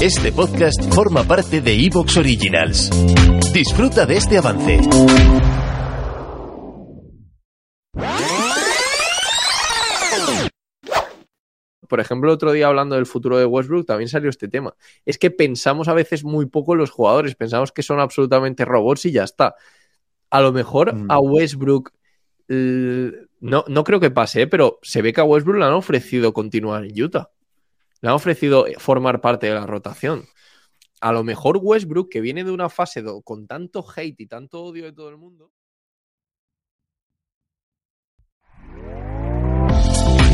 Este podcast forma parte de Evox Originals. Disfruta de este avance. Por ejemplo, el otro día hablando del futuro de Westbrook también salió este tema. Es que pensamos a veces muy poco en los jugadores, pensamos que son absolutamente robots y ya está. A lo mejor Mm. a Westbrook no, no creo que pase, ¿eh? pero se ve que a Westbrook le han ofrecido continuar en Utah. Le han ofrecido formar parte de la rotación. A lo mejor Westbrook, que viene de una fase con tanto hate y tanto odio de todo el mundo.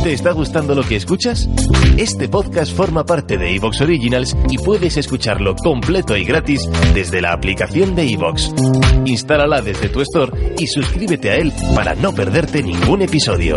¿Te está gustando lo que escuchas? Este podcast forma parte de Evox Originals y puedes escucharlo completo y gratis desde la aplicación de Evox. Instálala desde tu store y suscríbete a él para no perderte ningún episodio.